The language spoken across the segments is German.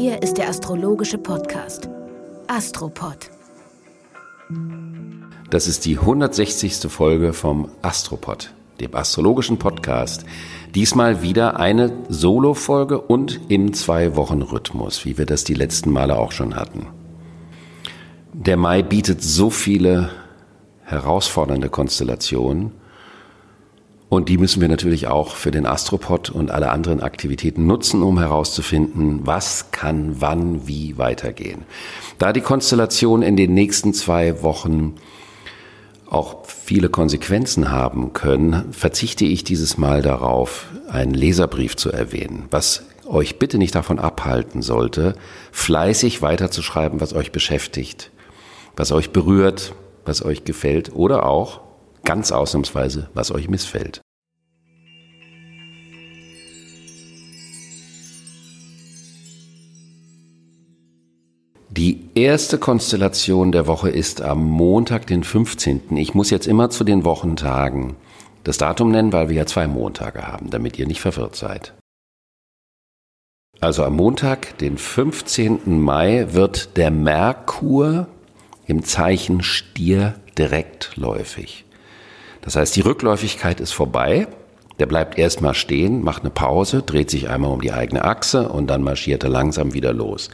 Hier ist der astrologische Podcast Astropod. Das ist die 160. Folge vom Astropod, dem astrologischen Podcast. Diesmal wieder eine Solo-Folge und im Zwei-Wochen-Rhythmus, wie wir das die letzten Male auch schon hatten. Der Mai bietet so viele herausfordernde Konstellationen und die müssen wir natürlich auch für den Astropod und alle anderen Aktivitäten nutzen, um herauszufinden, was kann wann wie weitergehen. Da die Konstellation in den nächsten zwei Wochen auch viele Konsequenzen haben können, verzichte ich dieses Mal darauf, einen Leserbrief zu erwähnen, was euch bitte nicht davon abhalten sollte, fleißig weiterzuschreiben, was euch beschäftigt, was euch berührt, was euch gefällt oder auch ganz ausnahmsweise, was euch missfällt. Die erste Konstellation der Woche ist am Montag, den 15. Ich muss jetzt immer zu den Wochentagen das Datum nennen, weil wir ja zwei Montage haben, damit ihr nicht verwirrt seid. Also am Montag, den 15. Mai, wird der Merkur im Zeichen Stier direktläufig. Das heißt, die Rückläufigkeit ist vorbei. Der bleibt erstmal stehen, macht eine Pause, dreht sich einmal um die eigene Achse und dann marschiert er langsam wieder los.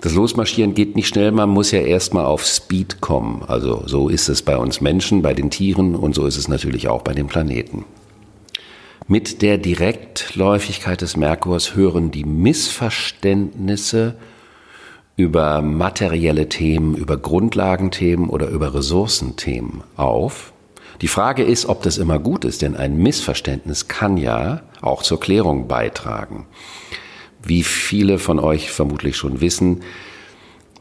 Das Losmarschieren geht nicht schnell, man muss ja erstmal auf Speed kommen. Also so ist es bei uns Menschen, bei den Tieren und so ist es natürlich auch bei den Planeten. Mit der Direktläufigkeit des Merkurs hören die Missverständnisse über materielle Themen, über Grundlagenthemen oder über Ressourcenthemen auf. Die Frage ist, ob das immer gut ist, denn ein Missverständnis kann ja auch zur Klärung beitragen. Wie viele von euch vermutlich schon wissen,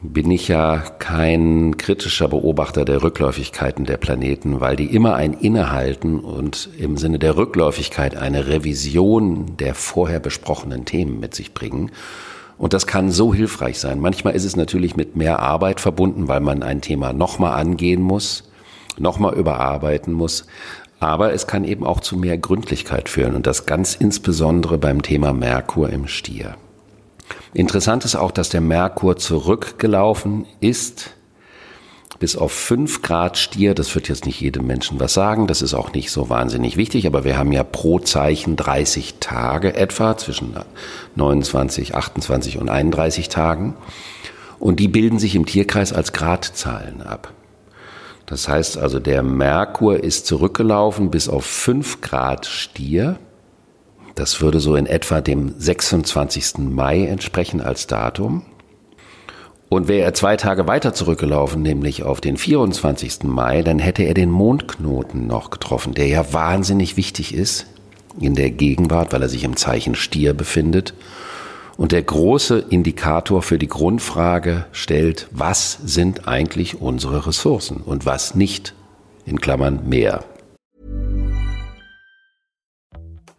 bin ich ja kein kritischer Beobachter der Rückläufigkeiten der Planeten, weil die immer ein Innehalten und im Sinne der Rückläufigkeit eine Revision der vorher besprochenen Themen mit sich bringen. Und das kann so hilfreich sein. Manchmal ist es natürlich mit mehr Arbeit verbunden, weil man ein Thema nochmal angehen muss, nochmal überarbeiten muss. Aber es kann eben auch zu mehr Gründlichkeit führen und das ganz insbesondere beim Thema Merkur im Stier. Interessant ist auch, dass der Merkur zurückgelaufen ist bis auf fünf Grad Stier. Das wird jetzt nicht jedem Menschen was sagen. Das ist auch nicht so wahnsinnig wichtig. Aber wir haben ja pro Zeichen 30 Tage etwa zwischen 29, 28 und 31 Tagen. Und die bilden sich im Tierkreis als Gradzahlen ab. Das heißt also, der Merkur ist zurückgelaufen bis auf 5 Grad Stier. Das würde so in etwa dem 26. Mai entsprechen als Datum. Und wäre er zwei Tage weiter zurückgelaufen, nämlich auf den 24. Mai, dann hätte er den Mondknoten noch getroffen, der ja wahnsinnig wichtig ist in der Gegenwart, weil er sich im Zeichen Stier befindet und der große Indikator für die Grundfrage stellt, was sind eigentlich unsere Ressourcen und was nicht, in Klammern mehr.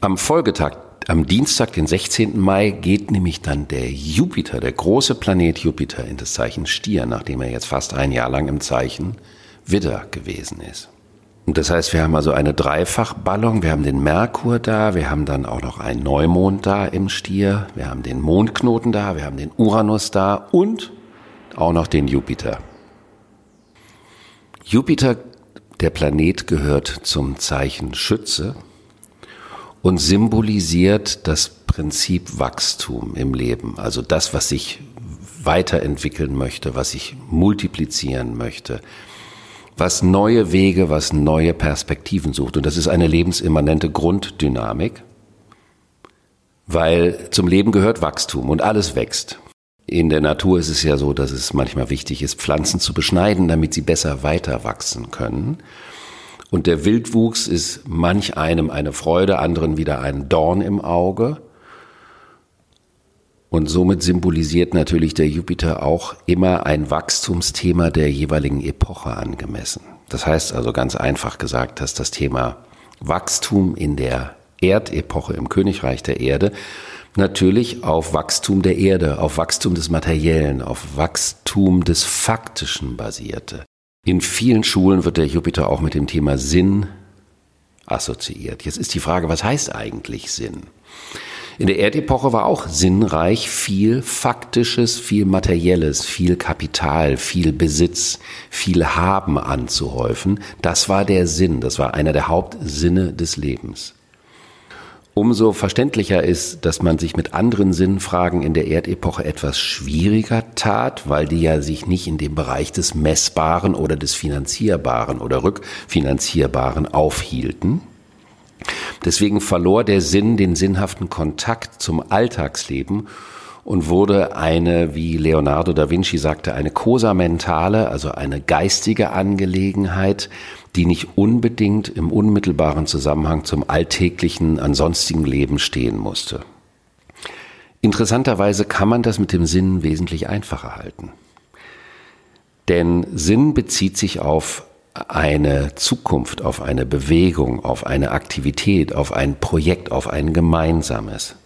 Am Folgetag, am Dienstag, den 16. Mai, geht nämlich dann der Jupiter, der große Planet Jupiter, in das Zeichen Stier, nachdem er jetzt fast ein Jahr lang im Zeichen Widder gewesen ist. Und das heißt, wir haben also eine Dreifachballung. Wir haben den Merkur da, wir haben dann auch noch einen Neumond da im Stier, wir haben den Mondknoten da, wir haben den Uranus da und auch noch den Jupiter. Jupiter, der Planet, gehört zum Zeichen Schütze und symbolisiert das Prinzip Wachstum im Leben, also das, was sich weiterentwickeln möchte, was sich multiplizieren möchte, was neue Wege, was neue Perspektiven sucht. Und das ist eine lebensimmanente Grunddynamik, weil zum Leben gehört Wachstum und alles wächst. In der Natur ist es ja so, dass es manchmal wichtig ist, Pflanzen zu beschneiden, damit sie besser weiter wachsen können. Und der Wildwuchs ist manch einem eine Freude, anderen wieder ein Dorn im Auge. Und somit symbolisiert natürlich der Jupiter auch immer ein Wachstumsthema der jeweiligen Epoche angemessen. Das heißt also ganz einfach gesagt, dass das Thema Wachstum in der Erdepoche im Königreich der Erde natürlich auf Wachstum der Erde, auf Wachstum des Materiellen, auf Wachstum des Faktischen basierte. In vielen Schulen wird der Jupiter auch mit dem Thema Sinn assoziiert. Jetzt ist die Frage, was heißt eigentlich Sinn? In der Erdepoche war auch sinnreich viel Faktisches, viel Materielles, viel Kapital, viel Besitz, viel Haben anzuhäufen. Das war der Sinn, das war einer der Hauptsinne des Lebens. Umso verständlicher ist, dass man sich mit anderen Sinnfragen in der Erdepoche etwas schwieriger tat, weil die ja sich nicht in dem Bereich des Messbaren oder des Finanzierbaren oder Rückfinanzierbaren aufhielten. Deswegen verlor der Sinn den sinnhaften Kontakt zum Alltagsleben und wurde eine, wie Leonardo da Vinci sagte, eine cosa mentale, also eine geistige Angelegenheit, die nicht unbedingt im unmittelbaren Zusammenhang zum alltäglichen, ansonstigen Leben stehen musste. Interessanterweise kann man das mit dem Sinn wesentlich einfacher halten. Denn Sinn bezieht sich auf eine Zukunft, auf eine Bewegung, auf eine Aktivität, auf ein Projekt, auf ein gemeinsames.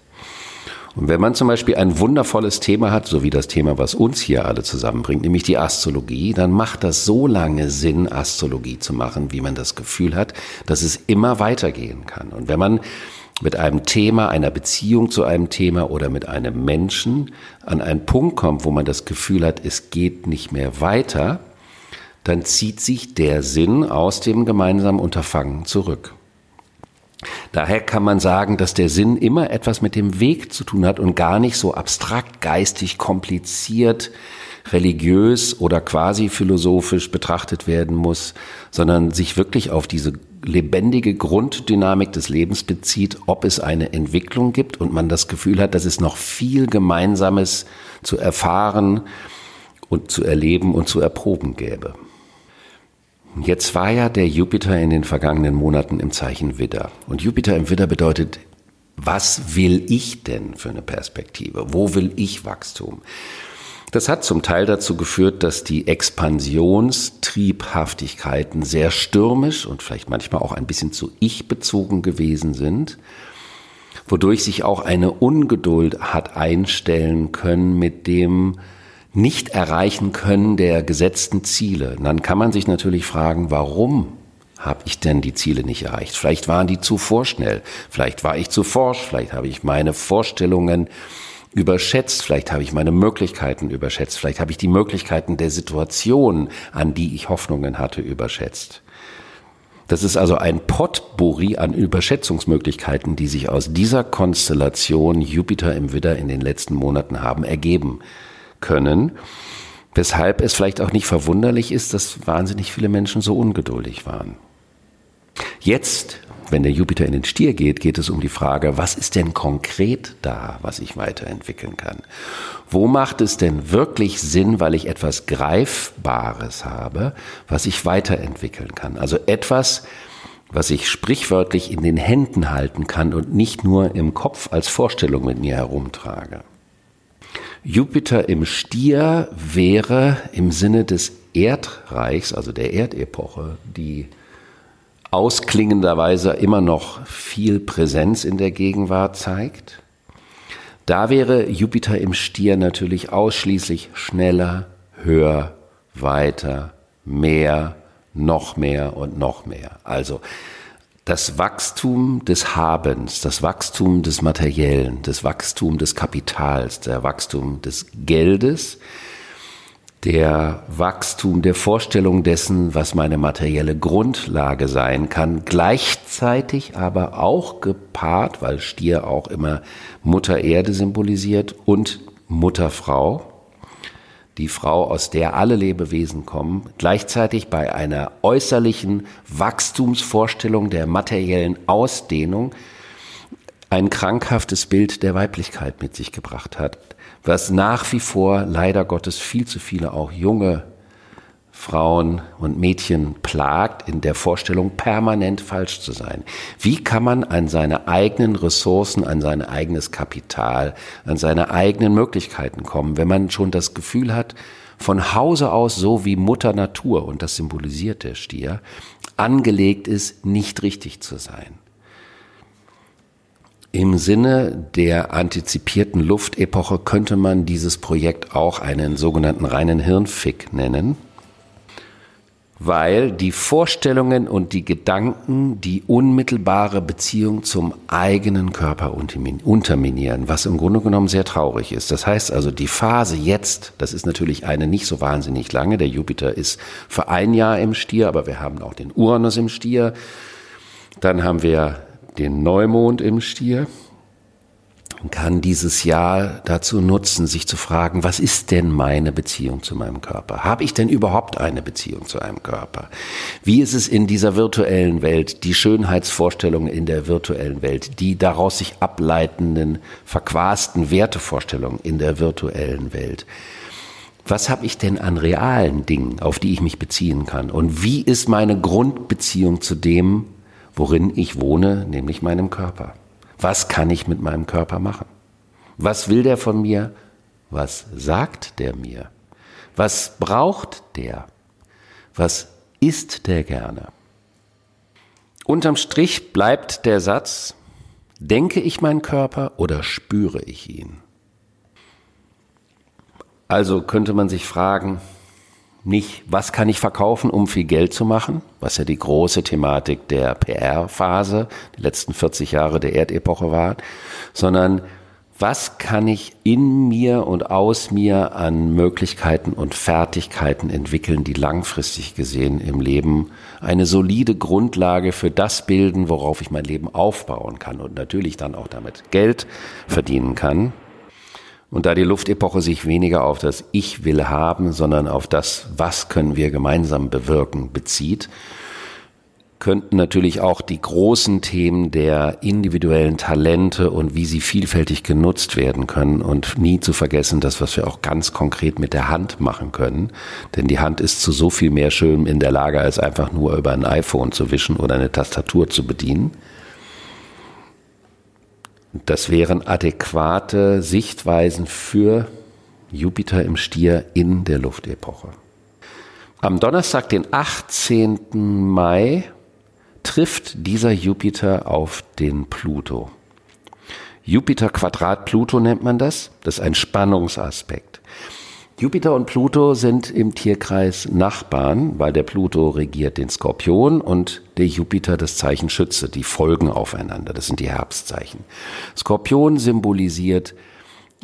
Und wenn man zum Beispiel ein wundervolles Thema hat, so wie das Thema, was uns hier alle zusammenbringt, nämlich die Astrologie, dann macht das so lange Sinn, Astrologie zu machen, wie man das Gefühl hat, dass es immer weitergehen kann. Und wenn man mit einem Thema, einer Beziehung zu einem Thema oder mit einem Menschen an einen Punkt kommt, wo man das Gefühl hat, es geht nicht mehr weiter, dann zieht sich der Sinn aus dem gemeinsamen Unterfangen zurück. Daher kann man sagen, dass der Sinn immer etwas mit dem Weg zu tun hat und gar nicht so abstrakt, geistig, kompliziert, religiös oder quasi philosophisch betrachtet werden muss, sondern sich wirklich auf diese lebendige Grunddynamik des Lebens bezieht, ob es eine Entwicklung gibt und man das Gefühl hat, dass es noch viel Gemeinsames zu erfahren und zu erleben und zu erproben gäbe. Jetzt war ja der Jupiter in den vergangenen Monaten im Zeichen Widder. Und Jupiter im Widder bedeutet, was will ich denn für eine Perspektive? Wo will ich Wachstum? Das hat zum Teil dazu geführt, dass die Expansionstriebhaftigkeiten sehr stürmisch und vielleicht manchmal auch ein bisschen zu ich bezogen gewesen sind, wodurch sich auch eine Ungeduld hat einstellen können mit dem, nicht erreichen können der gesetzten Ziele. Und dann kann man sich natürlich fragen, warum habe ich denn die Ziele nicht erreicht? Vielleicht waren die zu vorschnell, vielleicht war ich zu forsch, vielleicht habe ich meine Vorstellungen überschätzt, vielleicht habe ich meine Möglichkeiten überschätzt, vielleicht habe ich die Möglichkeiten der Situation, an die ich Hoffnungen hatte, überschätzt. Das ist also ein Potpourri an Überschätzungsmöglichkeiten, die sich aus dieser Konstellation Jupiter im Widder in den letzten Monaten haben ergeben können. Weshalb es vielleicht auch nicht verwunderlich ist, dass wahnsinnig viele Menschen so ungeduldig waren. Jetzt, wenn der Jupiter in den Stier geht, geht es um die Frage, was ist denn konkret da, was ich weiterentwickeln kann? Wo macht es denn wirklich Sinn, weil ich etwas Greifbares habe, was ich weiterentwickeln kann? Also etwas, was ich sprichwörtlich in den Händen halten kann und nicht nur im Kopf als Vorstellung mit mir herumtrage. Jupiter im Stier wäre im Sinne des Erdreichs, also der Erdepoche, die ausklingenderweise immer noch viel Präsenz in der Gegenwart zeigt. Da wäre Jupiter im Stier natürlich ausschließlich schneller, höher, weiter, mehr, noch mehr und noch mehr. Also das Wachstum des Habens, das Wachstum des Materiellen, das Wachstum des Kapitals, der Wachstum des Geldes, der Wachstum der Vorstellung dessen, was meine materielle Grundlage sein kann, gleichzeitig aber auch gepaart, weil Stier auch immer Mutter Erde symbolisiert und Mutter Frau, die Frau, aus der alle Lebewesen kommen, gleichzeitig bei einer äußerlichen Wachstumsvorstellung der materiellen Ausdehnung ein krankhaftes Bild der Weiblichkeit mit sich gebracht hat, was nach wie vor leider Gottes viel zu viele auch junge Frauen und Mädchen plagt, in der Vorstellung, permanent falsch zu sein. Wie kann man an seine eigenen Ressourcen, an sein eigenes Kapital, an seine eigenen Möglichkeiten kommen, wenn man schon das Gefühl hat, von Hause aus so wie Mutter Natur, und das symbolisiert der Stier, angelegt ist, nicht richtig zu sein. Im Sinne der antizipierten Luftepoche könnte man dieses Projekt auch einen sogenannten reinen Hirnfick nennen weil die Vorstellungen und die Gedanken die unmittelbare Beziehung zum eigenen Körper unterminieren, was im Grunde genommen sehr traurig ist. Das heißt also, die Phase jetzt, das ist natürlich eine nicht so wahnsinnig lange, der Jupiter ist für ein Jahr im Stier, aber wir haben auch den Uranus im Stier, dann haben wir den Neumond im Stier kann dieses Jahr dazu nutzen, sich zu fragen, was ist denn meine Beziehung zu meinem Körper? Habe ich denn überhaupt eine Beziehung zu einem Körper? Wie ist es in dieser virtuellen Welt, die Schönheitsvorstellungen in der virtuellen Welt, die daraus sich ableitenden, verquasten Wertevorstellungen in der virtuellen Welt? Was habe ich denn an realen Dingen, auf die ich mich beziehen kann? Und wie ist meine Grundbeziehung zu dem, worin ich wohne, nämlich meinem Körper? Was kann ich mit meinem Körper machen? Was will der von mir? Was sagt der mir? Was braucht der? Was isst der gerne? Unterm Strich bleibt der Satz, denke ich meinen Körper oder spüre ich ihn? Also könnte man sich fragen, nicht, was kann ich verkaufen, um viel Geld zu machen, was ja die große Thematik der PR-Phase, die letzten 40 Jahre der Erdepoche war, sondern was kann ich in mir und aus mir an Möglichkeiten und Fertigkeiten entwickeln, die langfristig gesehen im Leben eine solide Grundlage für das bilden, worauf ich mein Leben aufbauen kann und natürlich dann auch damit Geld verdienen kann. Und da die Luftepoche sich weniger auf das Ich will haben, sondern auf das, was können wir gemeinsam bewirken, bezieht, könnten natürlich auch die großen Themen der individuellen Talente und wie sie vielfältig genutzt werden können und nie zu vergessen, das, was wir auch ganz konkret mit der Hand machen können. Denn die Hand ist zu so viel mehr schön in der Lage, als einfach nur über ein iPhone zu wischen oder eine Tastatur zu bedienen. Das wären adäquate Sichtweisen für Jupiter im Stier in der Luftepoche. Am Donnerstag, den 18. Mai, trifft dieser Jupiter auf den Pluto. Jupiter Quadrat Pluto nennt man das. Das ist ein Spannungsaspekt. Jupiter und Pluto sind im Tierkreis Nachbarn, weil der Pluto regiert den Skorpion und der Jupiter das Zeichen Schütze. Die folgen aufeinander. Das sind die Herbstzeichen. Skorpion symbolisiert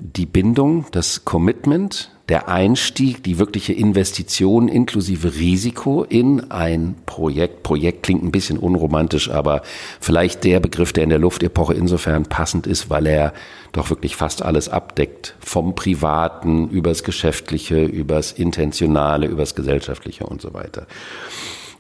die Bindung, das Commitment, der Einstieg, die wirkliche Investition inklusive Risiko in ein Projekt. Projekt klingt ein bisschen unromantisch, aber vielleicht der Begriff, der in der Luftepoche insofern passend ist, weil er doch wirklich fast alles abdeckt. Vom Privaten übers Geschäftliche, übers Intentionale, übers Gesellschaftliche und so weiter.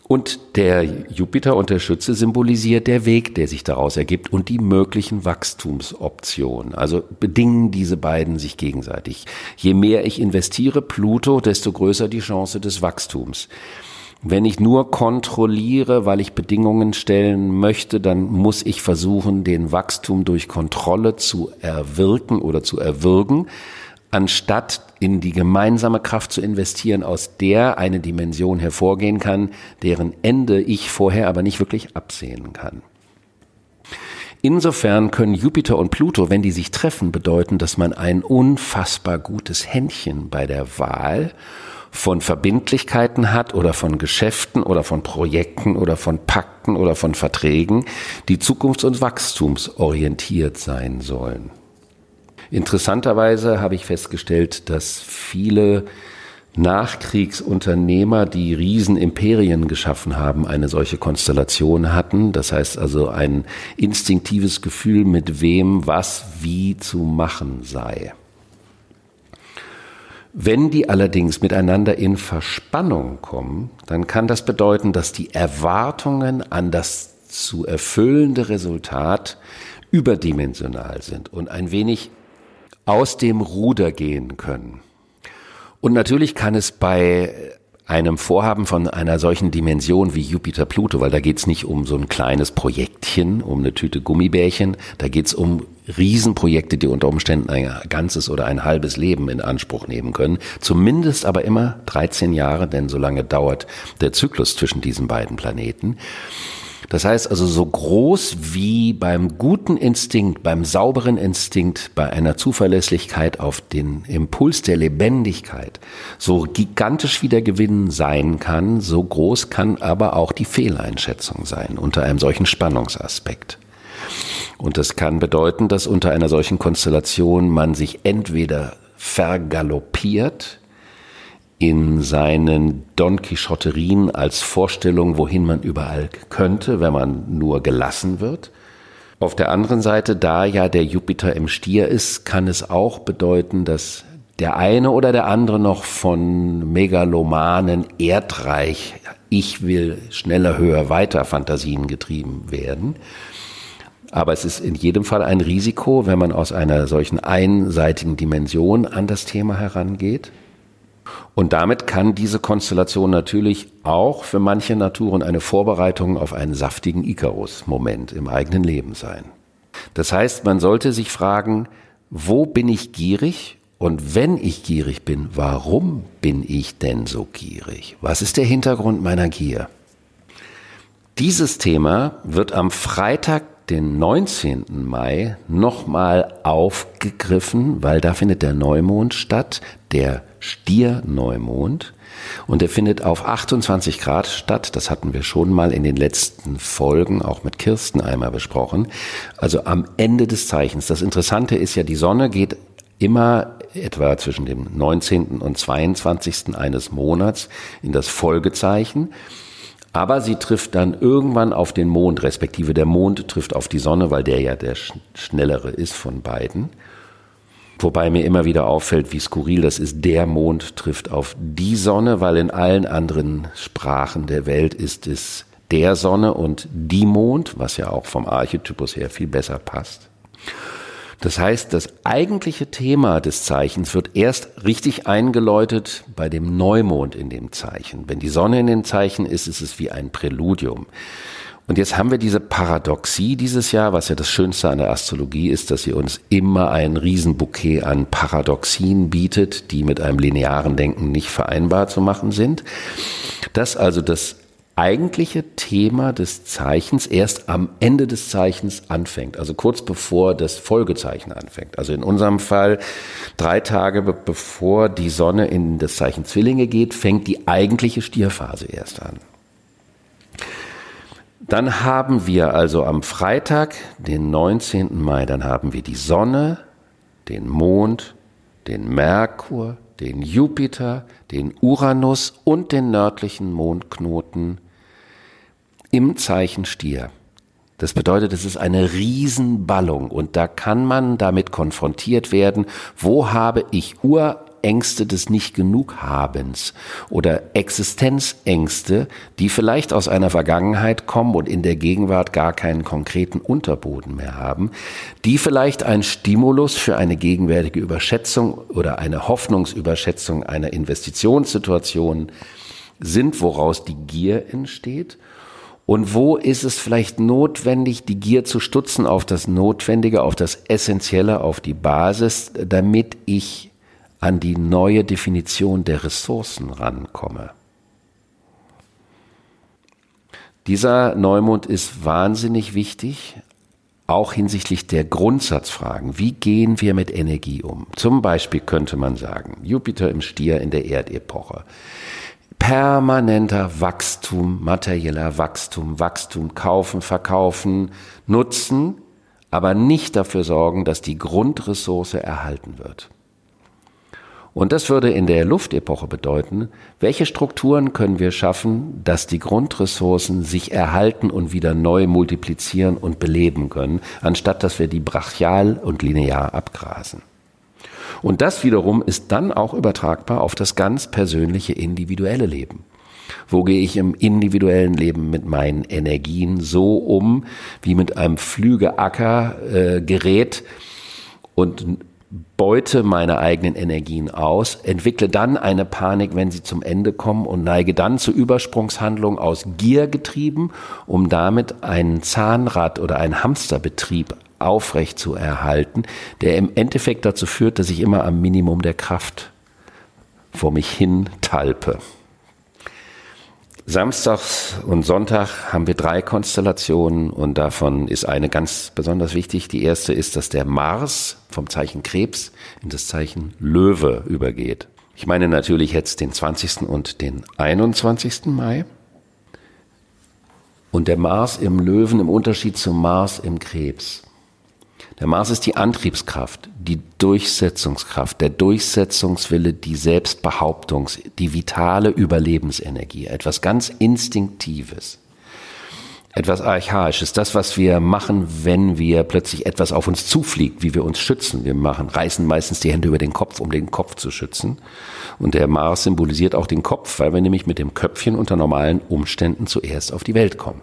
Und der Jupiter und der Schütze symbolisiert der Weg, der sich daraus ergibt und die möglichen Wachstumsoptionen. Also bedingen diese beiden sich gegenseitig. Je mehr ich investiere, Pluto, desto größer die Chance des Wachstums. Wenn ich nur kontrolliere, weil ich Bedingungen stellen möchte, dann muss ich versuchen, den Wachstum durch Kontrolle zu erwirken oder zu erwürgen anstatt in die gemeinsame Kraft zu investieren, aus der eine Dimension hervorgehen kann, deren Ende ich vorher aber nicht wirklich absehen kann. Insofern können Jupiter und Pluto, wenn die sich treffen, bedeuten, dass man ein unfassbar gutes Händchen bei der Wahl von Verbindlichkeiten hat oder von Geschäften oder von Projekten oder von Pakten oder von Verträgen, die zukunfts- und wachstumsorientiert sein sollen. Interessanterweise habe ich festgestellt, dass viele Nachkriegsunternehmer, die Riesenimperien geschaffen haben, eine solche Konstellation hatten. Das heißt also ein instinktives Gefühl, mit wem was wie zu machen sei. Wenn die allerdings miteinander in Verspannung kommen, dann kann das bedeuten, dass die Erwartungen an das zu erfüllende Resultat überdimensional sind und ein wenig aus dem Ruder gehen können. Und natürlich kann es bei einem Vorhaben von einer solchen Dimension wie Jupiter-Pluto, weil da geht's nicht um so ein kleines Projektchen, um eine Tüte Gummibärchen, da geht's um Riesenprojekte, die unter Umständen ein ganzes oder ein halbes Leben in Anspruch nehmen können. Zumindest aber immer 13 Jahre, denn so lange dauert der Zyklus zwischen diesen beiden Planeten. Das heißt also so groß wie beim guten Instinkt, beim sauberen Instinkt, bei einer Zuverlässigkeit auf den Impuls der Lebendigkeit, so gigantisch wie der Gewinn sein kann, so groß kann aber auch die Fehleinschätzung sein unter einem solchen Spannungsaspekt. Und das kann bedeuten, dass unter einer solchen Konstellation man sich entweder vergaloppiert, in seinen Don Quixoterien als Vorstellung, wohin man überall könnte, wenn man nur gelassen wird. Auf der anderen Seite, da ja der Jupiter im Stier ist, kann es auch bedeuten, dass der eine oder der andere noch von megalomanen Erdreich, ich will schneller, höher, weiter Fantasien getrieben werden. Aber es ist in jedem Fall ein Risiko, wenn man aus einer solchen einseitigen Dimension an das Thema herangeht. Und damit kann diese Konstellation natürlich auch für manche Naturen eine Vorbereitung auf einen saftigen Icarus-Moment im eigenen Leben sein. Das heißt, man sollte sich fragen, wo bin ich gierig? Und wenn ich gierig bin, warum bin ich denn so gierig? Was ist der Hintergrund meiner Gier? Dieses Thema wird am Freitag den 19. Mai nochmal aufgegriffen, weil da findet der Neumond statt, der Stierneumond. Und der findet auf 28 Grad statt. Das hatten wir schon mal in den letzten Folgen auch mit Kirsten einmal besprochen. Also am Ende des Zeichens. Das Interessante ist ja, die Sonne geht immer etwa zwischen dem 19. und 22. eines Monats in das Folgezeichen. Aber sie trifft dann irgendwann auf den Mond, respektive der Mond trifft auf die Sonne, weil der ja der schnellere ist von beiden. Wobei mir immer wieder auffällt, wie skurril das ist. Der Mond trifft auf die Sonne, weil in allen anderen Sprachen der Welt ist es der Sonne und die Mond, was ja auch vom Archetypus her viel besser passt. Das heißt, das eigentliche Thema des Zeichens wird erst richtig eingeläutet bei dem Neumond in dem Zeichen. Wenn die Sonne in dem Zeichen ist, ist es wie ein Präludium. Und jetzt haben wir diese Paradoxie dieses Jahr, was ja das Schönste an der Astrologie ist, dass sie uns immer ein Riesenbouquet an Paradoxien bietet, die mit einem linearen Denken nicht vereinbar zu machen sind. Dass also das eigentliche Thema des Zeichens erst am Ende des Zeichens anfängt, also kurz bevor das Folgezeichen anfängt. Also in unserem Fall drei Tage bevor die Sonne in das Zeichen Zwillinge geht, fängt die eigentliche Stierphase erst an. Dann haben wir also am Freitag, den 19. Mai, dann haben wir die Sonne, den Mond, den Merkur, den Jupiter, den Uranus und den nördlichen Mondknoten im Zeichen Stier. Das bedeutet, es ist eine Riesenballung und da kann man damit konfrontiert werden, wo habe ich Urängste des Nicht-Genug-Habens oder Existenzängste, die vielleicht aus einer Vergangenheit kommen und in der Gegenwart gar keinen konkreten Unterboden mehr haben, die vielleicht ein Stimulus für eine gegenwärtige Überschätzung oder eine Hoffnungsüberschätzung einer Investitionssituation sind, woraus die Gier entsteht? Und wo ist es vielleicht notwendig, die Gier zu stutzen auf das Notwendige, auf das Essentielle, auf die Basis, damit ich an die neue Definition der Ressourcen rankomme. Dieser Neumond ist wahnsinnig wichtig, auch hinsichtlich der Grundsatzfragen. Wie gehen wir mit Energie um? Zum Beispiel könnte man sagen, Jupiter im Stier in der Erdepoche permanenter Wachstum, materieller Wachstum, Wachstum, kaufen, verkaufen, nutzen, aber nicht dafür sorgen, dass die Grundressource erhalten wird. Und das würde in der Luftepoche bedeuten, welche Strukturen können wir schaffen, dass die Grundressourcen sich erhalten und wieder neu multiplizieren und beleben können, anstatt dass wir die brachial und linear abgrasen. Und das wiederum ist dann auch übertragbar auf das ganz persönliche individuelle Leben. Wo gehe ich im individuellen Leben mit meinen Energien so um, wie mit einem Flügeacker-Gerät? Äh, und beute meine eigenen Energien aus, entwickle dann eine Panik, wenn sie zum Ende kommen und neige dann zu Übersprungshandlungen aus Gier getrieben, um damit einen Zahnrad oder einen Hamsterbetrieb aufrecht zu erhalten, der im Endeffekt dazu führt, dass ich immer am Minimum der Kraft vor mich hin talpe. Samstags und Sonntag haben wir drei Konstellationen und davon ist eine ganz besonders wichtig. Die erste ist, dass der Mars vom Zeichen Krebs in das Zeichen Löwe übergeht. Ich meine natürlich jetzt den 20. und den 21. Mai. Und der Mars im Löwen im Unterschied zum Mars im Krebs der Mars ist die Antriebskraft, die Durchsetzungskraft, der Durchsetzungswille, die Selbstbehauptungs-, die vitale Überlebensenergie, etwas ganz Instinktives, etwas Archaisches, das, was wir machen, wenn wir plötzlich etwas auf uns zufliegt, wie wir uns schützen. Wir machen, reißen meistens die Hände über den Kopf, um den Kopf zu schützen. Und der Mars symbolisiert auch den Kopf, weil wir nämlich mit dem Köpfchen unter normalen Umständen zuerst auf die Welt kommen.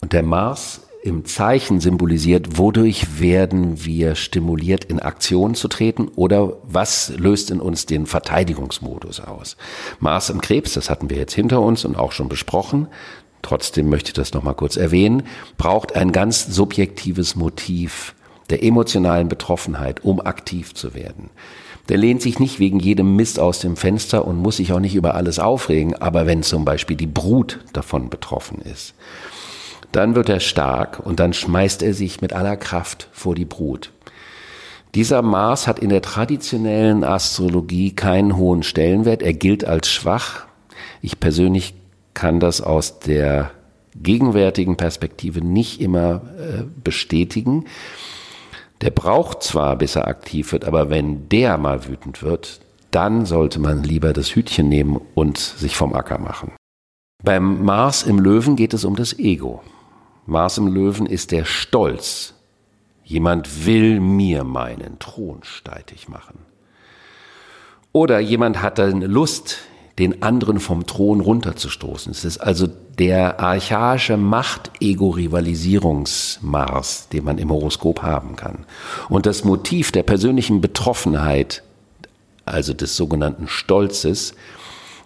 Und der Mars im Zeichen symbolisiert, wodurch werden wir stimuliert, in Aktion zu treten oder was löst in uns den Verteidigungsmodus aus. Mars im Krebs, das hatten wir jetzt hinter uns und auch schon besprochen. Trotzdem möchte ich das nochmal kurz erwähnen, braucht ein ganz subjektives Motiv der emotionalen Betroffenheit, um aktiv zu werden. Der lehnt sich nicht wegen jedem Mist aus dem Fenster und muss sich auch nicht über alles aufregen, aber wenn zum Beispiel die Brut davon betroffen ist, dann wird er stark und dann schmeißt er sich mit aller Kraft vor die Brut. Dieser Mars hat in der traditionellen Astrologie keinen hohen Stellenwert. Er gilt als schwach. Ich persönlich kann das aus der gegenwärtigen Perspektive nicht immer äh, bestätigen. Der braucht zwar, bis er aktiv wird, aber wenn der mal wütend wird, dann sollte man lieber das Hütchen nehmen und sich vom Acker machen. Beim Mars im Löwen geht es um das Ego. Mars im Löwen ist der Stolz. Jemand will mir meinen Thron steitig machen. Oder jemand hat dann Lust, den anderen vom Thron runterzustoßen. Es ist also der archaische Macht-Ego-Rivalisierungsmars, den man im Horoskop haben kann. Und das Motiv der persönlichen Betroffenheit, also des sogenannten Stolzes,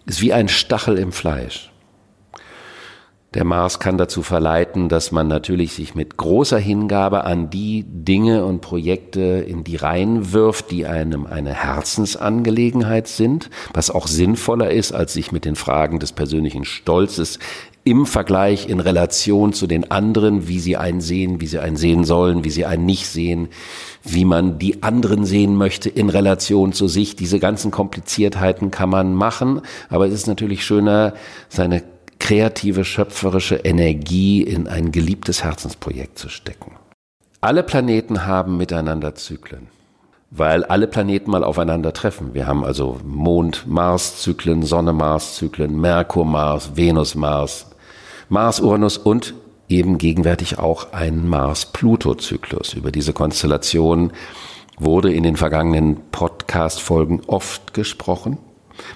ist wie ein Stachel im Fleisch. Der Mars kann dazu verleiten, dass man natürlich sich mit großer Hingabe an die Dinge und Projekte in die Reihen wirft, die einem eine Herzensangelegenheit sind, was auch sinnvoller ist, als sich mit den Fragen des persönlichen Stolzes im Vergleich in Relation zu den anderen, wie sie einen sehen, wie sie einen sehen sollen, wie sie einen nicht sehen, wie man die anderen sehen möchte in Relation zu sich. Diese ganzen Kompliziertheiten kann man machen, aber es ist natürlich schöner, seine kreative, schöpferische Energie in ein geliebtes Herzensprojekt zu stecken. Alle Planeten haben miteinander Zyklen, weil alle Planeten mal aufeinander treffen. Wir haben also Mond-Mars-Zyklen, Sonne-Mars-Zyklen, Merkur-Mars, Venus-Mars, Mars-Uranus und eben gegenwärtig auch ein Mars-Pluto-Zyklus. Über diese Konstellation wurde in den vergangenen Podcast-Folgen oft gesprochen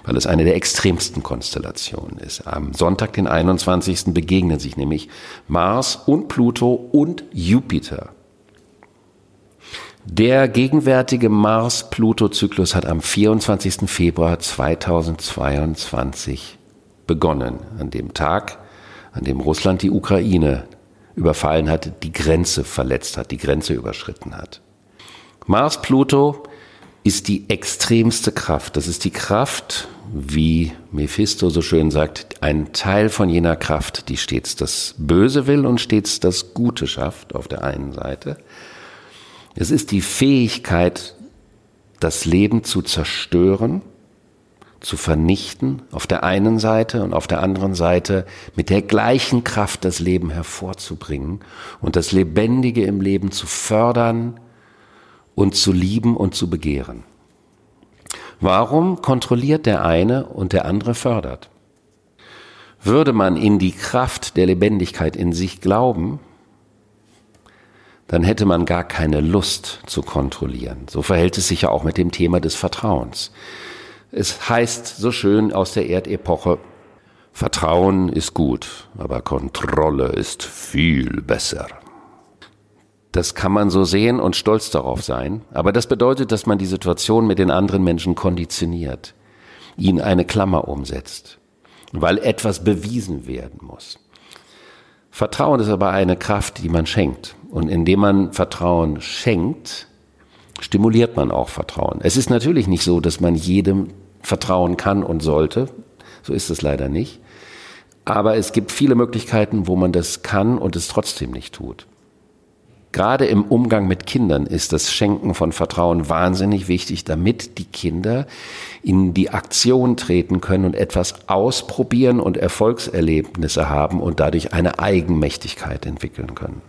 weil es eine der extremsten Konstellationen ist. Am Sonntag, den 21. begegnen sich nämlich Mars und Pluto und Jupiter. Der gegenwärtige Mars-Pluto-Zyklus hat am 24. Februar 2022 begonnen, an dem Tag, an dem Russland die Ukraine überfallen hat, die Grenze verletzt hat, die Grenze überschritten hat. Mars-Pluto ist die extremste Kraft. Das ist die Kraft, wie Mephisto so schön sagt, ein Teil von jener Kraft, die stets das Böse will und stets das Gute schafft auf der einen Seite. Es ist die Fähigkeit, das Leben zu zerstören, zu vernichten, auf der einen Seite und auf der anderen Seite mit der gleichen Kraft das Leben hervorzubringen und das Lebendige im Leben zu fördern, und zu lieben und zu begehren. Warum kontrolliert der eine und der andere fördert? Würde man in die Kraft der Lebendigkeit in sich glauben, dann hätte man gar keine Lust zu kontrollieren. So verhält es sich ja auch mit dem Thema des Vertrauens. Es heißt so schön aus der Erdepoche, Vertrauen ist gut, aber Kontrolle ist viel besser. Das kann man so sehen und stolz darauf sein. Aber das bedeutet, dass man die Situation mit den anderen Menschen konditioniert, ihnen eine Klammer umsetzt, weil etwas bewiesen werden muss. Vertrauen ist aber eine Kraft, die man schenkt. Und indem man Vertrauen schenkt, stimuliert man auch Vertrauen. Es ist natürlich nicht so, dass man jedem vertrauen kann und sollte. So ist es leider nicht. Aber es gibt viele Möglichkeiten, wo man das kann und es trotzdem nicht tut. Gerade im Umgang mit Kindern ist das Schenken von Vertrauen wahnsinnig wichtig, damit die Kinder in die Aktion treten können und etwas ausprobieren und Erfolgserlebnisse haben und dadurch eine Eigenmächtigkeit entwickeln können.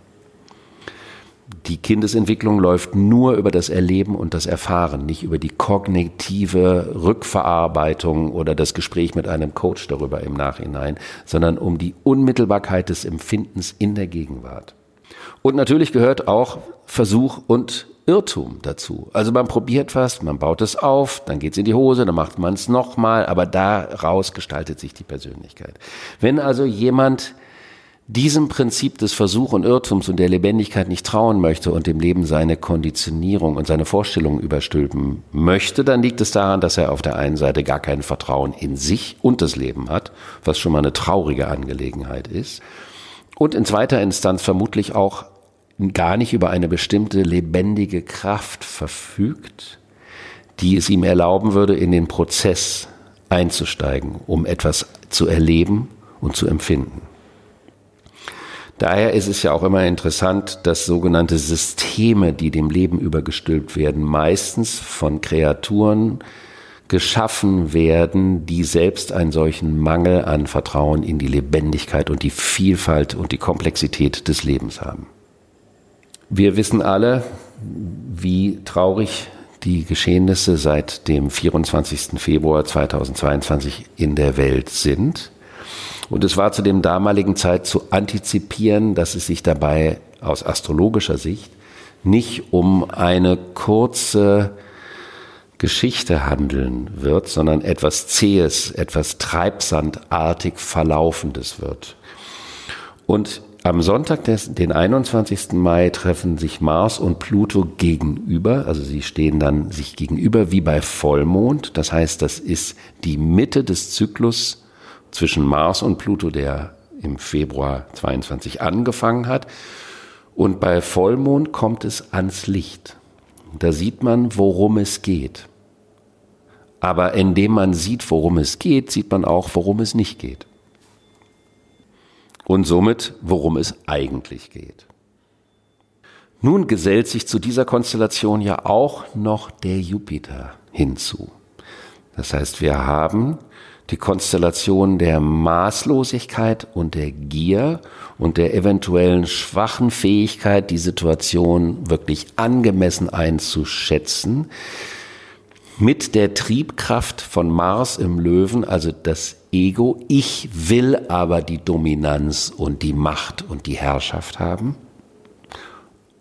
Die Kindesentwicklung läuft nur über das Erleben und das Erfahren, nicht über die kognitive Rückverarbeitung oder das Gespräch mit einem Coach darüber im Nachhinein, sondern um die Unmittelbarkeit des Empfindens in der Gegenwart. Und natürlich gehört auch Versuch und Irrtum dazu. Also man probiert was, man baut es auf, dann geht es in die Hose, dann macht man es nochmal, aber daraus gestaltet sich die Persönlichkeit. Wenn also jemand diesem Prinzip des Versuch und Irrtums und der Lebendigkeit nicht trauen möchte und dem Leben seine Konditionierung und seine Vorstellungen überstülpen möchte, dann liegt es daran, dass er auf der einen Seite gar kein Vertrauen in sich und das Leben hat, was schon mal eine traurige Angelegenheit ist, und in zweiter Instanz vermutlich auch gar nicht über eine bestimmte lebendige Kraft verfügt, die es ihm erlauben würde, in den Prozess einzusteigen, um etwas zu erleben und zu empfinden. Daher ist es ja auch immer interessant, dass sogenannte Systeme, die dem Leben übergestülpt werden, meistens von Kreaturen geschaffen werden, die selbst einen solchen Mangel an Vertrauen in die Lebendigkeit und die Vielfalt und die Komplexität des Lebens haben. Wir wissen alle, wie traurig die Geschehnisse seit dem 24. Februar 2022 in der Welt sind. Und es war zu dem damaligen Zeit zu antizipieren, dass es sich dabei aus astrologischer Sicht nicht um eine kurze Geschichte handeln wird, sondern etwas Zähes, etwas Treibsandartig Verlaufendes wird. Und am Sonntag, des, den 21. Mai, treffen sich Mars und Pluto gegenüber. Also sie stehen dann sich gegenüber wie bei Vollmond. Das heißt, das ist die Mitte des Zyklus zwischen Mars und Pluto, der im Februar 22 angefangen hat. Und bei Vollmond kommt es ans Licht. Da sieht man, worum es geht. Aber indem man sieht, worum es geht, sieht man auch, worum es nicht geht und somit worum es eigentlich geht. Nun gesellt sich zu dieser Konstellation ja auch noch der Jupiter hinzu. Das heißt, wir haben die Konstellation der Maßlosigkeit und der Gier und der eventuellen schwachen Fähigkeit, die Situation wirklich angemessen einzuschätzen, mit der Triebkraft von Mars im Löwen, also das Ego, ich will aber die Dominanz und die Macht und die Herrschaft haben.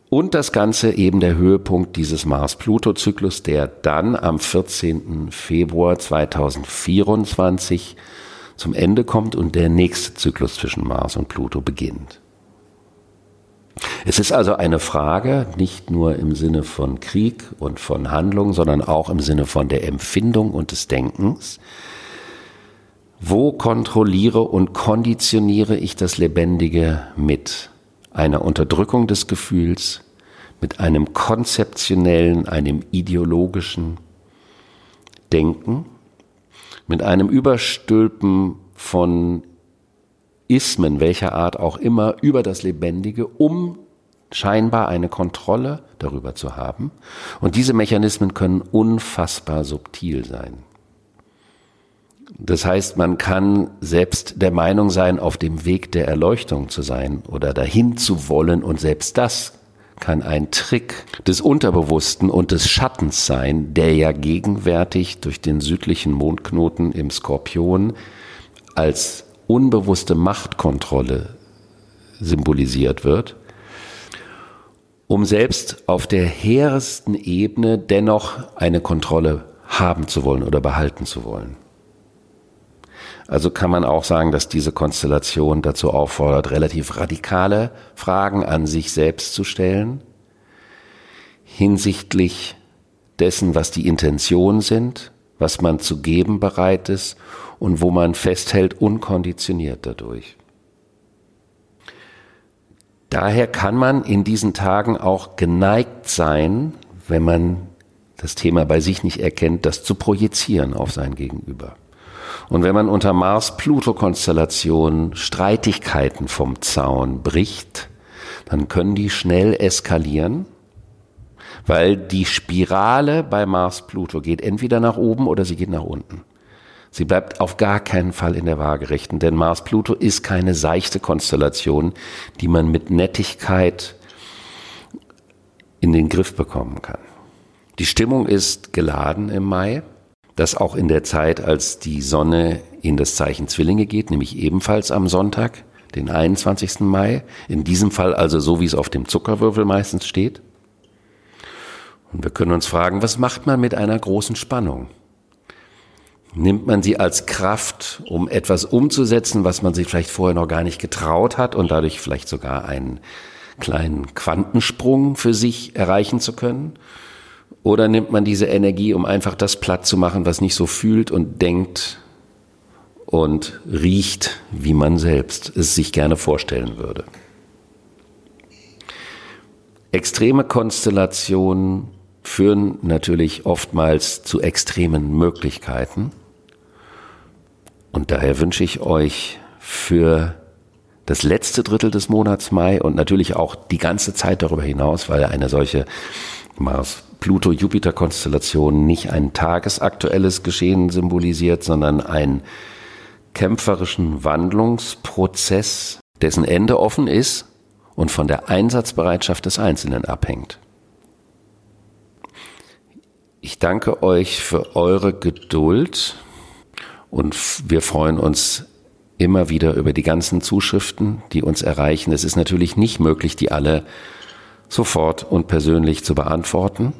Und das Ganze eben der Höhepunkt dieses Mars-Pluto-Zyklus, der dann am 14. Februar 2024 zum Ende kommt und der nächste Zyklus zwischen Mars und Pluto beginnt. Es ist also eine Frage nicht nur im Sinne von Krieg und von Handlung, sondern auch im Sinne von der Empfindung und des Denkens, wo kontrolliere und konditioniere ich das Lebendige mit einer Unterdrückung des Gefühls, mit einem konzeptionellen, einem ideologischen Denken, mit einem Überstülpen von Ismen welcher Art auch immer über das Lebendige, um scheinbar eine Kontrolle darüber zu haben. Und diese Mechanismen können unfassbar subtil sein. Das heißt, man kann selbst der Meinung sein, auf dem Weg der Erleuchtung zu sein oder dahin zu wollen und selbst das kann ein Trick des Unterbewussten und des Schattens sein, der ja gegenwärtig durch den südlichen Mondknoten im Skorpion als unbewusste Machtkontrolle symbolisiert wird, um selbst auf der hehrsten Ebene dennoch eine Kontrolle haben zu wollen oder behalten zu wollen. Also kann man auch sagen, dass diese Konstellation dazu auffordert, relativ radikale Fragen an sich selbst zu stellen hinsichtlich dessen, was die Intentionen sind, was man zu geben bereit ist und wo man festhält, unkonditioniert dadurch. Daher kann man in diesen Tagen auch geneigt sein, wenn man das Thema bei sich nicht erkennt, das zu projizieren auf sein Gegenüber. Und wenn man unter Mars-Pluto-Konstellationen Streitigkeiten vom Zaun bricht, dann können die schnell eskalieren, weil die Spirale bei Mars-Pluto geht entweder nach oben oder sie geht nach unten. Sie bleibt auf gar keinen Fall in der Waagerechten, denn Mars-Pluto ist keine seichte Konstellation, die man mit Nettigkeit in den Griff bekommen kann. Die Stimmung ist geladen im Mai. Das auch in der Zeit, als die Sonne in das Zeichen Zwillinge geht, nämlich ebenfalls am Sonntag, den 21. Mai. In diesem Fall also so, wie es auf dem Zuckerwürfel meistens steht. Und wir können uns fragen, was macht man mit einer großen Spannung? Nimmt man sie als Kraft, um etwas umzusetzen, was man sich vielleicht vorher noch gar nicht getraut hat und dadurch vielleicht sogar einen kleinen Quantensprung für sich erreichen zu können? Oder nimmt man diese Energie, um einfach das platt zu machen, was nicht so fühlt und denkt und riecht, wie man selbst es sich gerne vorstellen würde? Extreme Konstellationen führen natürlich oftmals zu extremen Möglichkeiten. Und daher wünsche ich euch für das letzte Drittel des Monats Mai und natürlich auch die ganze Zeit darüber hinaus, weil eine solche Mars Pluto-Jupiter-Konstellation nicht ein tagesaktuelles Geschehen symbolisiert, sondern einen kämpferischen Wandlungsprozess, dessen Ende offen ist und von der Einsatzbereitschaft des Einzelnen abhängt. Ich danke euch für eure Geduld und wir freuen uns immer wieder über die ganzen Zuschriften, die uns erreichen. Es ist natürlich nicht möglich, die alle sofort und persönlich zu beantworten.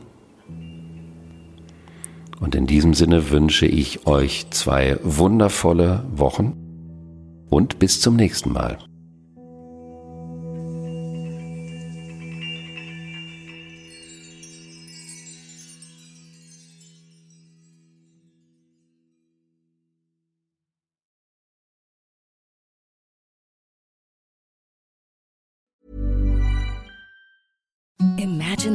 Und in diesem Sinne wünsche ich euch zwei wundervolle Wochen und bis zum nächsten Mal.